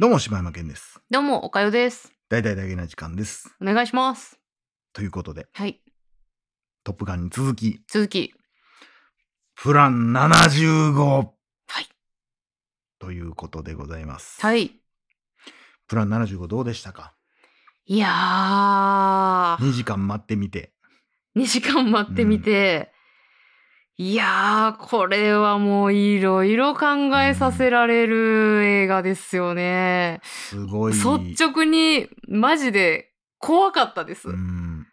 どうも柴山健です。どうも、おかよです。大々だけな時間です。お願いします。ということで、はい。トップガンに続き、続き。プラン75はい。ということでございます。はい。プラン75どうでしたか？いやー、?2 時間待ってみて。2時間待ってみて、いやー、これはもういろいろ考えさせられる映画ですよね。すごい。率直に、マジで怖かったです。ううん。ん。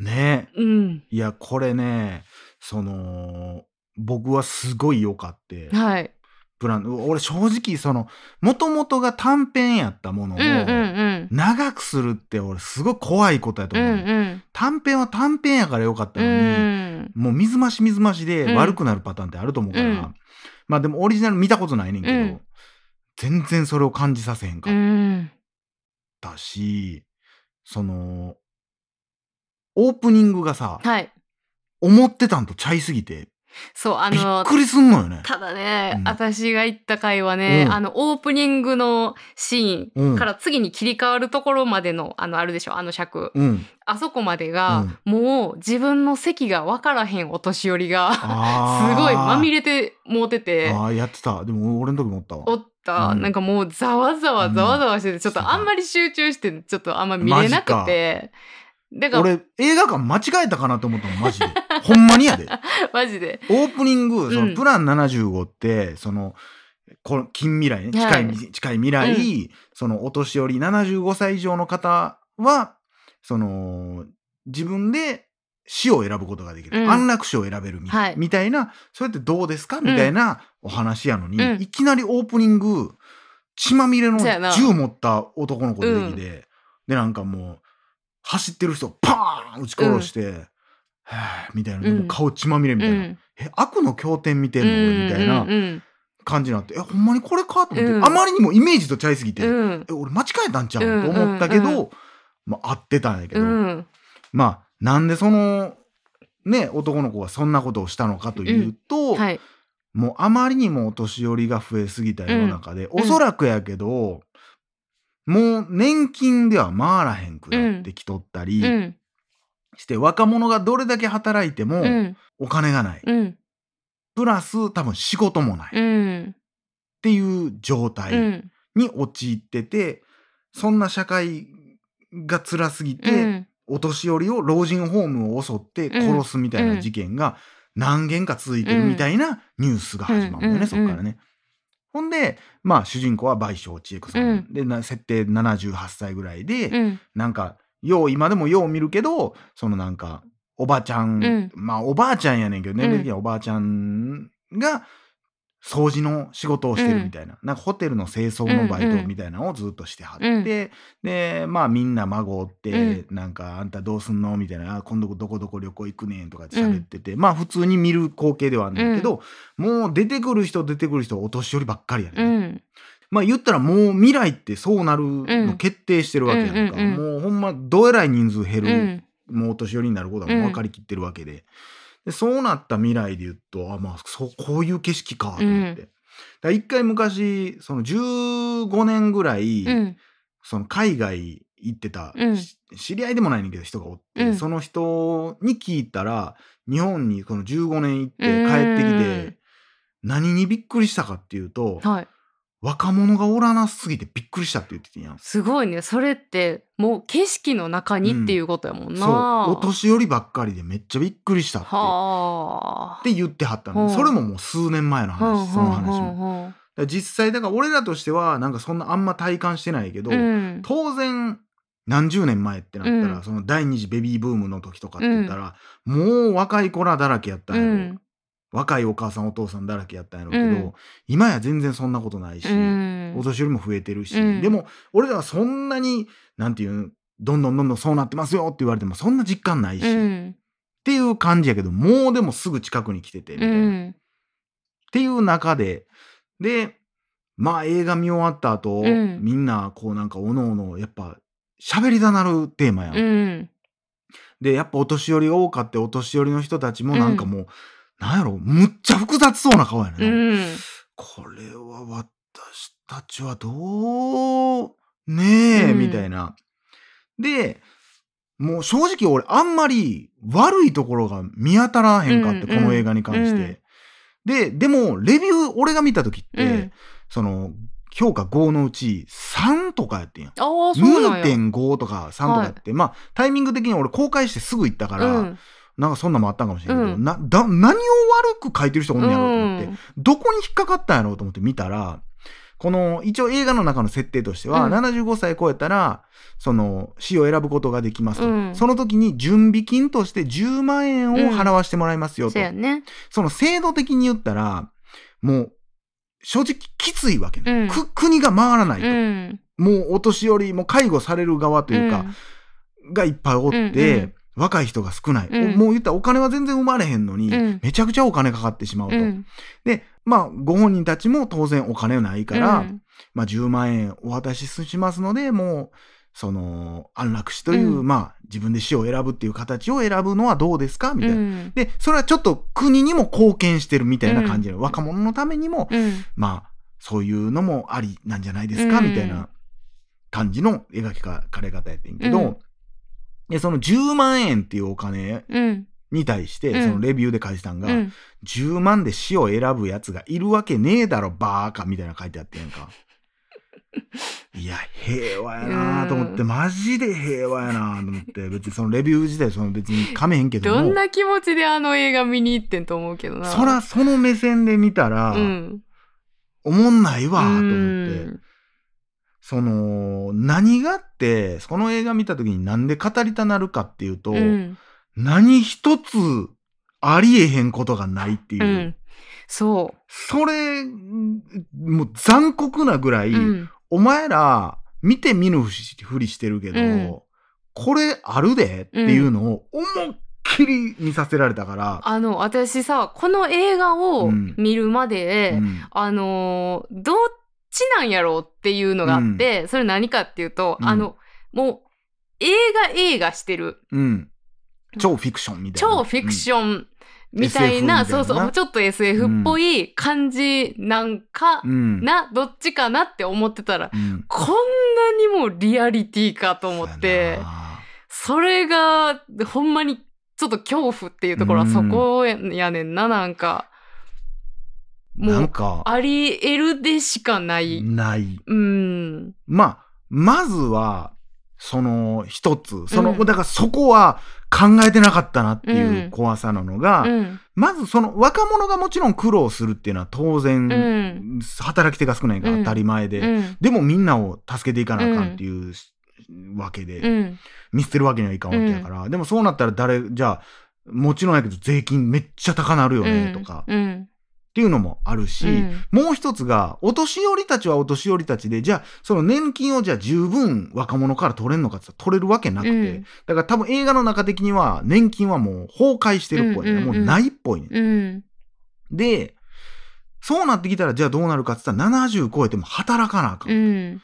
ねえ。いや、これね、その、僕はすごい良かって、はい。プラン、俺正直その、もともとが短編やったものを、うんうんうん。長くするって俺すごい怖いことやとうん思う。うん。短編は短編やからよかったうのに、ん。もう水増し水増しでうん悪くなるパターンってあると思うから、うんまあでもオリジナル見たことないねんけど、うん全然それを感じさせへんかうっん。たし、その、オープニングがさ、はい。思ってたんとちゃいすぎて、そう、あびっの、くりすんのよね。ただね、うん私が行った回はね、うんあの、オープニングのシーうんンから次に切り替わるところまでの、あの、あるでしょ、あの尺。うん。あそこまでが、もう自分の席が分からへんお年寄りが、すあーごいまみれてもうてて、ああ、やってた。でも俺の時もおったわ。おった、うんなんかもうざわざわざわざわしてて、ちょっとあんまり集中して、ちょっとあんま見れなくて、だから、俺、映画館間違えたかなと思ったの、マジで。ほんまにやで。マジで。オープニング、そうん。のプラン75って、その、この近未来ね、近い、はい近い未来、そのお年寄り75歳以上の方は、その、自分で死を選ぶことができる。うん。安楽死を選べるみ,、はい。みたいな、それってどうですか？みたいなお話やのに、うん。いきなりオープニング、血まみれの銃持った男の子出てきて、で、なんかもう、走ってる人をパーン撃ち殺して、みたいな、うん。顔血まみれみたいな。うん。え、悪の経典見てんの俺みたいな。感じになって、え、ほんまにこれかと思って、うん。あまりにもイメージとちゃいすぎて、え、俺間違えたんちゃう、うんと思ったけど、まあ、合ってたんやけど、うん。まあ、なんでその、ね、男の子がそんなことをしたのかというと、はい。もうあまりにもお年寄りが増えすぎた世の中で、うん。おそらくやけど、もう年金では回らへんくなってきとったりうん。して、若者がどれだけ働いてもうん。お金がない。うん。プラス多分仕事もない。っうん。ていう状う態ん。に陥ってて、そんな社会が辛すぎて、うん。お年寄りを老人ホームを襲って殺すみたいな事件が何件か続いてるみたいなニュースが始まるんだよね、うんそっからね。ほんで、まあ主人公は倍賞千恵子さん、うんでな設定78歳ぐらいで、うん。なんかよう今でもよう見るけどそのなんかおばちゃん、うん。まあおばあちゃんやねんけど年齢的にはおばあちゃんが掃除の仕事をしてるみたいな、なんかホテルの清掃のバイトみたいなのをずっとしてはって、うん。でまあみんな孫おって、うん。なんかあんたどうすんのみたいなあ今度どこどこ旅行行くねんとかって喋ってて、まあ普通に見る光景ではあるんだけど、もう出てくる人出てくる人お年寄りばっかりやね、うん。まあ言ったらもう未来ってそうなるの決定してるわけやんか、もうほんまどえらい人数減る、うん。もうお年寄りになることはもう分かりきってるわけで,、でそうなった未来で言うとあまあそうこういう景色かと思って、一回昔その15年ぐらい、うん。その海外行ってた、知り合いでもないねんけど人がおって、うん。その人に聞いたら日本にこの15年行って帰ってきうん。て何にびっくりしたかっていうと、はい。若者がおらなすぎてびっくりしたって言っててんやん。すごいね。それって、もう景色の中にっていうことやもんな。そうお年寄りばっかりでめっちゃびっくりしたってはあ。って言ってはったの、うんそれももう数年前の話、その話も。実際だから俺らとしてはなんかそんなあんま体感してないけど、うん。当然何十年前ってなったら、うんその第二次ベビーブームの時とかって言ったら、もう若い子らだらけやったんやろ、うん。若いお母さんお父さんだらけやったんやろうけど、うん今や全然そんなことないし、うんお年寄りも増えてるし、うんでも俺らはそんなになんていうどんどんどんどんそうなってますよって言われてもそんな実感ないし、っうん。ていう感じやけどもうでもすぐ近くに来ててみたういな、っん。ていう中ででまあ映画見終わった後、うんみんなこうなんかおのおのやっぱ喋りだなるテーマやん。うん。でやっぱお年寄りが多かってお年寄りの人たちもなんかもう、なんやろ？むっちゃ複雑そうな顔やねうん。これは私たちはどう、ねえ、うんみたいな。で、もう正直俺あんまり悪いところが見当たらへんかって、うんうんこの映画に関して。で、でも、レビュー俺が見た時って、うんその、評価5のうち3とかやってんやん。ああ、そうなんや。2.5とか3とかやって、まあ、タイミング的に俺公開してすぐ行ったから、うん。なんかそんなんもあったんかもしれんけど、うんな、だ、何を悪く書いてる人おんねやろうと思って、うんどこに引っかかったんやろうと思って見たら、この、一応映画の中の設定としては、うん75歳超えたら、その、死を選ぶことができますと。うんその時に準備金として10万円を払わしてもらいますよと。そね。その制度的に言ったら、もう、正直きついわけね。国が回らないと。うん。もうお年寄り、もう介護される側というか、がいっぱいおって、若い人が少ない、うん。もう言ったらお金は全然生まれへんのに、うん。めちゃくちゃお金かかってしまうと。うん。で、まあ、ご本人たちも当然お金ないから、うん。まあ、10万円お渡ししますので、もう、その、安楽死という、うん。まあ、自分で死を選ぶっていう形を選ぶのはどうですか？みたいな。うん。で、それはちょっと国にも貢献してるみたいな感じで、若者のためにも、うん。まあ、そういうのもありなんじゃないですか、うん。みたいな感じの描きかれ方やってんけど、うんで、その10万円っていうお金うん。に対して、うんそのレビューで書いてたんが、うん。10万で死を選ぶやつがいるわけねえだろ、バーカみたいな書いてあってんやんか。いや、平和やなと思って、うんマジで平和やなと思って、別にそのレビュー自体その別に噛めへんけども、どんな気持ちであの映画見に行ってんと思うけどな。そらその目線で見たら、うん。おもんないわ、と思って。うんその、何があって、この映画見た時になんで語りたなるかっていうと、うん。何一つありえへんことがないっていう。うん。そそれ、もう残酷なぐらい、う。うん。お前ら見て見ぬふりしてるけど、うんこれあるでっていうのを思いっきり見させられたから、あの、私さ、この映画をうん見るまで、うんあのーどっちなんやろうっていうのがあって、それ何かっていうと、うんあの、もう、映画映画してる。うん超フィクションみたいな。超フィクションみたいな、なそうそう、ちょっと SF っぽい感じなんかうん。うんな、どっちかなって思ってたら、うんこんなにもリアリティかと思ってそれが、ほんまに、ちょっと恐怖っていうところはうんそこやねんな、なんか。もうなんか、あり得るでしかない。ない。うん。まあ、まずは、その一つ、その、うんだからそこは考えてなかったなっていううん怖さなのが、うん。まずその若者がもちろん苦労するっていうのは当然、うん働き手が少ないから当たり前で、うん。でもみんなを助けていかなあかんっていうわけで、うん。見捨てるわけにはいかんわけやから、でもそうなったら誰、じゃあ、もちろんやけど税金めっちゃ高なるよね、とか、うん。っていうのもあるし、うんもう一つが、お年寄りたちはお年寄りたちで、じゃあ、その年金をじゃあ十分若者から取れるのかって言ったら取れるわけなくて、うんだから多分映画の中的には年金はもう崩壊してるっぽいね、うんうんうんもうないっぽいね。うん。で、そうなってきたら、じゃあどうなるかって言ったら70超えても働かなあかん。うん。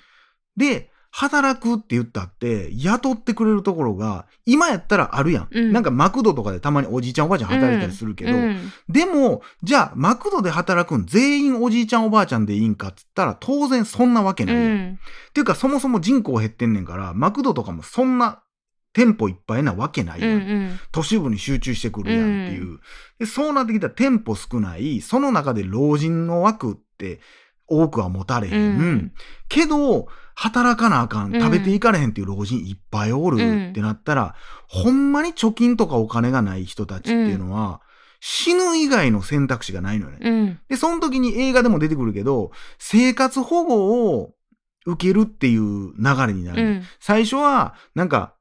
で、働くって言ったって、雇ってくれるところが、今やったらあるやん。うんなんかマクドとかでたまにおじいちゃんおばあちゃん働いたりするけど、うんでも、じゃあ、マクドで働くん全員おじいちゃんおばあちゃんでいいんかっつったら、当然そんなわけないやん。っうん。ていうか、そもそも人口減ってんねんから、マクドとかもそんな店舗いっぱいなわけないうん。やん。うん。都市部に集中してくるやんっていう。でそうなってきたら店舗少ない、その中で老人の枠って多くは持たれへん。うんけど、働かなあかん、うん食べていかれへんっていう老人いっぱいおるってなったら、ほんまに貯金とかお金がない人たちっていうのは、死ぬ以外の選択肢がないのよね。うん。で、その時に映画でも出てくるけど、生活保護を受けるっていう流れになる。うん。最初は、なんか、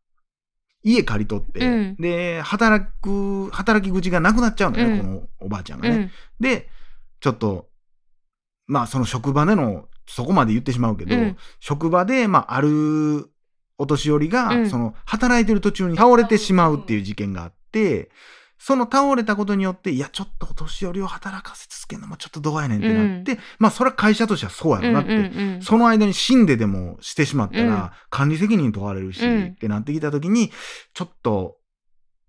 家借り取って、うんで、働く、働き口がなくなっちゃうのよね、うんこのおばあちゃんがね。うん。で、ちょっと、まあ、その職場での、そこまで言ってしまうけど、うん。職場で、まあ、あるお年寄りが、うん。その、働いてる途中に倒れてしまうっていう事件があって、その倒れたことによって、いや、ちょっとお年寄りを働かせ続けるのもちょっとどうやねんってなって、まあ、それは会社としてはそうやろなって、うんうんうんその間に死んででもしてしまったら、うん。管理責任問われるし、うん。ってなってきたときに、ちょっと、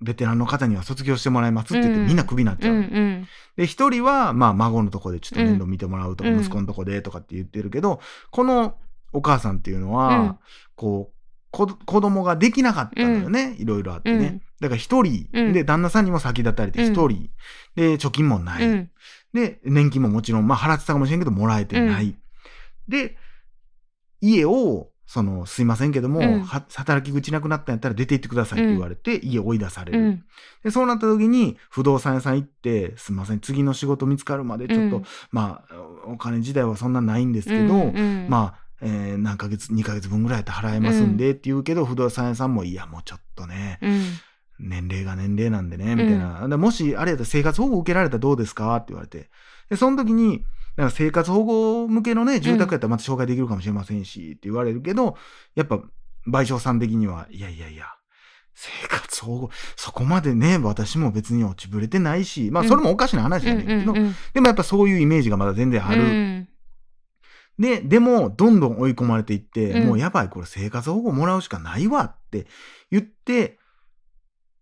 ベテランの方には卒業してもらいますって言って、うん。みんなクビになっちゃう。うんうん。で、一人は、まあ、孫のとこでちょっと面倒見てもらうとか、うん。息子のとこでとかって言ってるけど、このお母さんっていうのは、うん。こう、こ子供ができなかったのよね。いろいろあってね。うん。だから一人、うん。で、旦那さんにも先立たれて一人、で、貯金もない、うん。で、年金ももちろん、まあ、払ってたかもしれんけど、もらえてない。で、家を、その、すいませんけども、うん。は働き口なくなったんやったら出て行ってくださいって言われて、家追い出される。うん。で、そうなった時に、不動産屋さん行って、すみません、次の仕事見つかるまで、ちょっと、うん。まあ、お金自体はそんなないんですけど、うんうんまあ、えー何ヶ月、2ヶ月分ぐらいやったら払えますんでって言うけど、不動産屋さんも、いや、もうちょっとね、うん。年齢が年齢なんでね、みたいな。でもし、あれやったら生活保護受けられたらどうですか？って言われて。で、その時に、なんか生活保護向けのね、住宅やったらまた紹介できるかもしれませんし、って言われるけど、やっぱ、賠償さん的には、いやいやいや、生活保護、そこまでね、私も別に落ちぶれてないし、まあ、それもおかしな話やねんけど、うんうん。でもやっぱそういうイメージがまだ全然ある。うん。で、でも、どんどん追い込まれていって、うん。もうやばい、これ生活保護もらうしかないわって言って、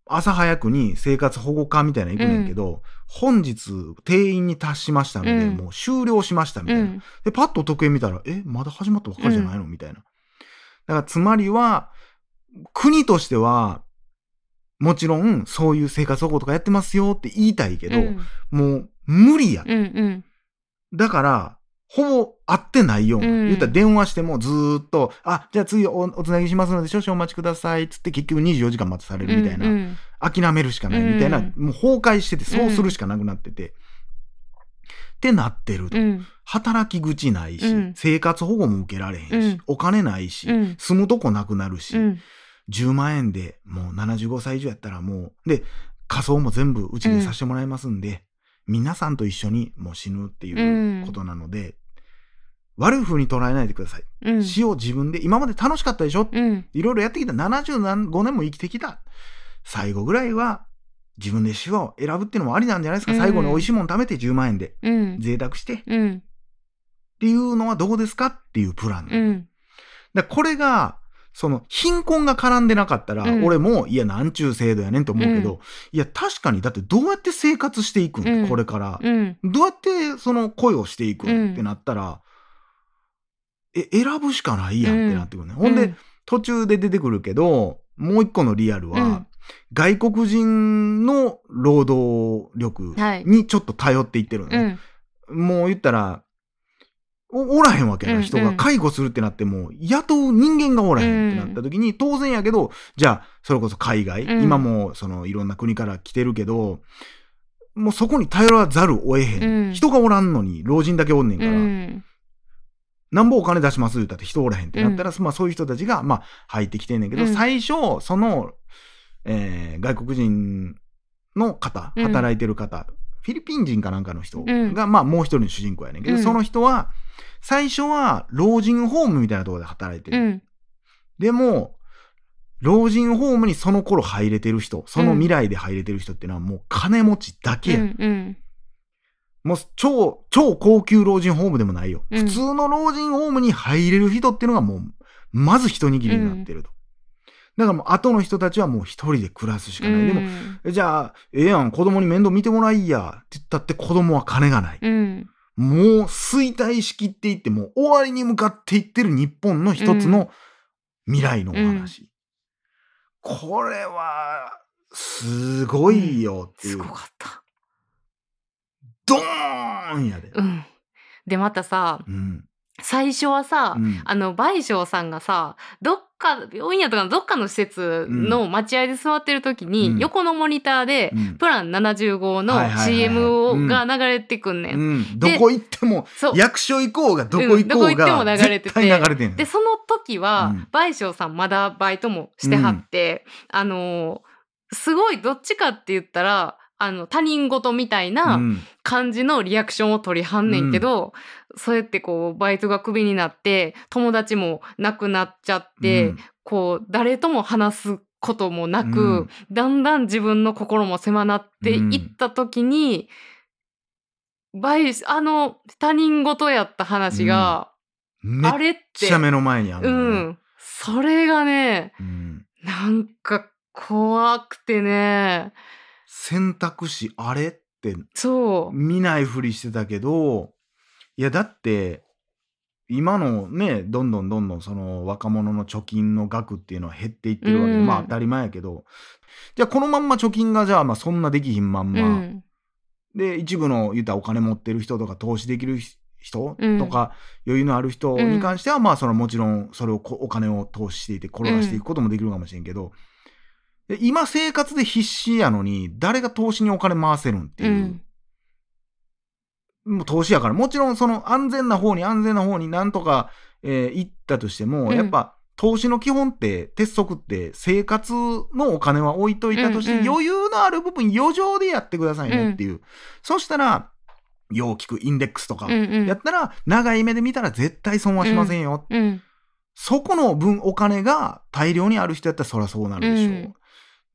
朝早くに生活保護課みたいなの行くねんけど、本日定員に達しましたので、うん。もう終了しましたみたいな。うん。で、パッと時計見たら、え、まだ始まったばっかりじゃないの？みたいな。だから、つまりは、国としては、もちろん、そういう生活保護とかやってますよって言いたいけど、うん。もう無理や。うんうん。だから、ほぼ会ってないような。うん言ったら電話してもずーっと、あ、じゃあ次おおつなぎしますので少々お待ちください。つって結局24時間待たされるみたいな。うんうん諦めるしかないみたいな。うんもう崩壊してて、そうするしかなくなってて。ってなってると。うん働き口ないし、うん生活保護も受けられへんし、うんお金ないし、うん住むとこなくなるし、うん10万円でもう75歳以上やったらもう、で、仮装も全部うちでさせてもらいますんで、皆さんと一緒にもう死ぬっていうことなので、悪い風に捉えないでください。うん。死を自分で、今まで楽しかったでしょ？うん。いろいろやってきた。75年も生きてきた。最後ぐらいは自分で死を選ぶっていうのもありなんじゃないですか。うん。最後に美味しいもの食べて10万円で。うん。贅沢して。っうん。ていうのはどうですか？っていうプラン。うん。だこれが、その貧困が絡んでなかったら、うん。俺も、いや、なんちゅう制度やねんと思うけど、うん。いや、確かに、だってどうやって生活していくん、うん。これから。うん。どうやってその恋をしていくうんん。ってなったら、え、選ぶしかないやんってなってくるね。ほんで、うん。途中で出てくるけど、もう一個のリアルは、うん。外国人の労働力はい。にちょっと頼っていってるのうね。ん。もう言ったら、おおらへんわけやな、うん人が介護するってなっても、雇う人間がおらへんってなった時に、当然やけど、じゃあ、それこそ海外、うん。今もそのいろんな国から来てるけど、もうそこに頼らざるを得へん。うん。人がおらんのに、老人だけおんねんから、うんなんぼお金出します？言って人おらへんってなったら、まあそういう人たちが、まあ入ってきてんねんけど、うん。最初、その、えー外国人の方、うん。働いてる方、フィリピン人かなんかの人が、うん。まあもう一人の主人公やねんけど、うん。その人は、最初は老人ホームみたいなところで働いてる。うん。でも、老人ホームにその頃入れてる人、その未来で入れてる人っていうのはもう金持ちだけや。うんうんもう超、超高級老人ホームでもないよ。うん普通の老人ホームに入れる人っていうのがもう、まず一握りになってると。だからもう後の人たちはもう一人で暮らすしかない。でも、えじゃあ、ええやん、子供に面倒見てもらいや、って言ったって子供は金がない。うんもう衰退しきっていって、もう終わりに向かっていってる日本の一つの未来のお話。これは、すごいよっていう。すごかったドーンやで。うん。でまたさうん。最初はさ、うん。あの倍賞さんがさどっか病院やとかのどっかの施設の待合で座ってる時に、うん。横のモニターで、うん。プラン75の CM が流れてくんねん。うん、どこ行っても役所行こうがどこ行こうが流れてて。絶対流れてんのでその時は、うん。倍賞さんまだバイトもしてはって、あのーすごいどっちかって言ったらあの他人事みたいなうん。感じのリアクションを取りはんねんけど、そうやってこうバイトがクビになって友達も亡くなっちゃって、うん。こう誰とも話すこともなく、うん。だんだん自分の心も狭なっていった時に、バイあの他人事やった話が、めっあれってちゃ目の前にあるね、ん。それがねうん。なんか怖くてね。選択肢あれって。見ないふりしてたけど、いやだって、今のね、どんどんどんどんその若者の貯金の額っていうのは減っていってるわけで、うん。まあ当たり前やけど、じゃあこのまんま貯金がじゃあまあそんなできひんまんま、うん。で、一部の言ったらお金持ってる人とか投資できる人？うん。とか余裕のある人に関しては、まあそのもちろんそれをこお金を投資していて転がしていくこともできるかもしれんけど、で今生活で必死やのに誰が投資にお金回せるんっていう。う、ん。もう投資やから。もちろんその安全な方に安全な方になんとか、えー行ったとしても、うん。やっぱ投資の基本って鉄則って生活のお金は置いといたとして、うんうん。余裕のある部分余剰でやってくださいねっていう、そしたらよう聞くインデックスとかうんうん。やったら長い目で見たら絶対損はしませんよ、うん。そこの分お金が大量にある人やったらそりゃそうなるでしょう。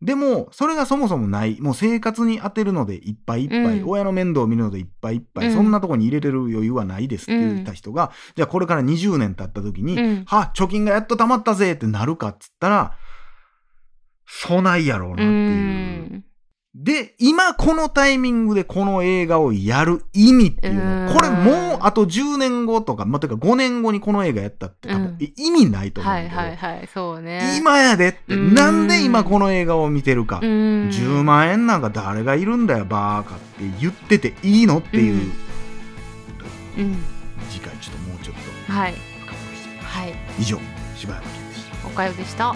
うんでも、それがそもそもない。もう生活に当てるのでいっぱいいっぱい、うん。親の面倒を見るのでいっぱいいっぱい、うん。そんなとこに入れれる余裕はないですって言った人が、じゃあこれから20年経った時に、うん。は、貯金がやっと貯まったぜってなるかっつったら、そうないやろうなってう。いう。ん。で、今このタイミングでこの映画をやる意味っていううんの、これもうあと10年後とか、まあ、てか5年後にこの映画やったって多分、うんえ意味ないと思うんはいはいはい。そうね。今やでって、うんなんで今この映画を見てるか、うん。10万円なんか誰がいるんだよバーカって言ってていいのっていう、うんうん。次回ちょっともうちょっとはい。はい。以上柴山健でしたおかよでした。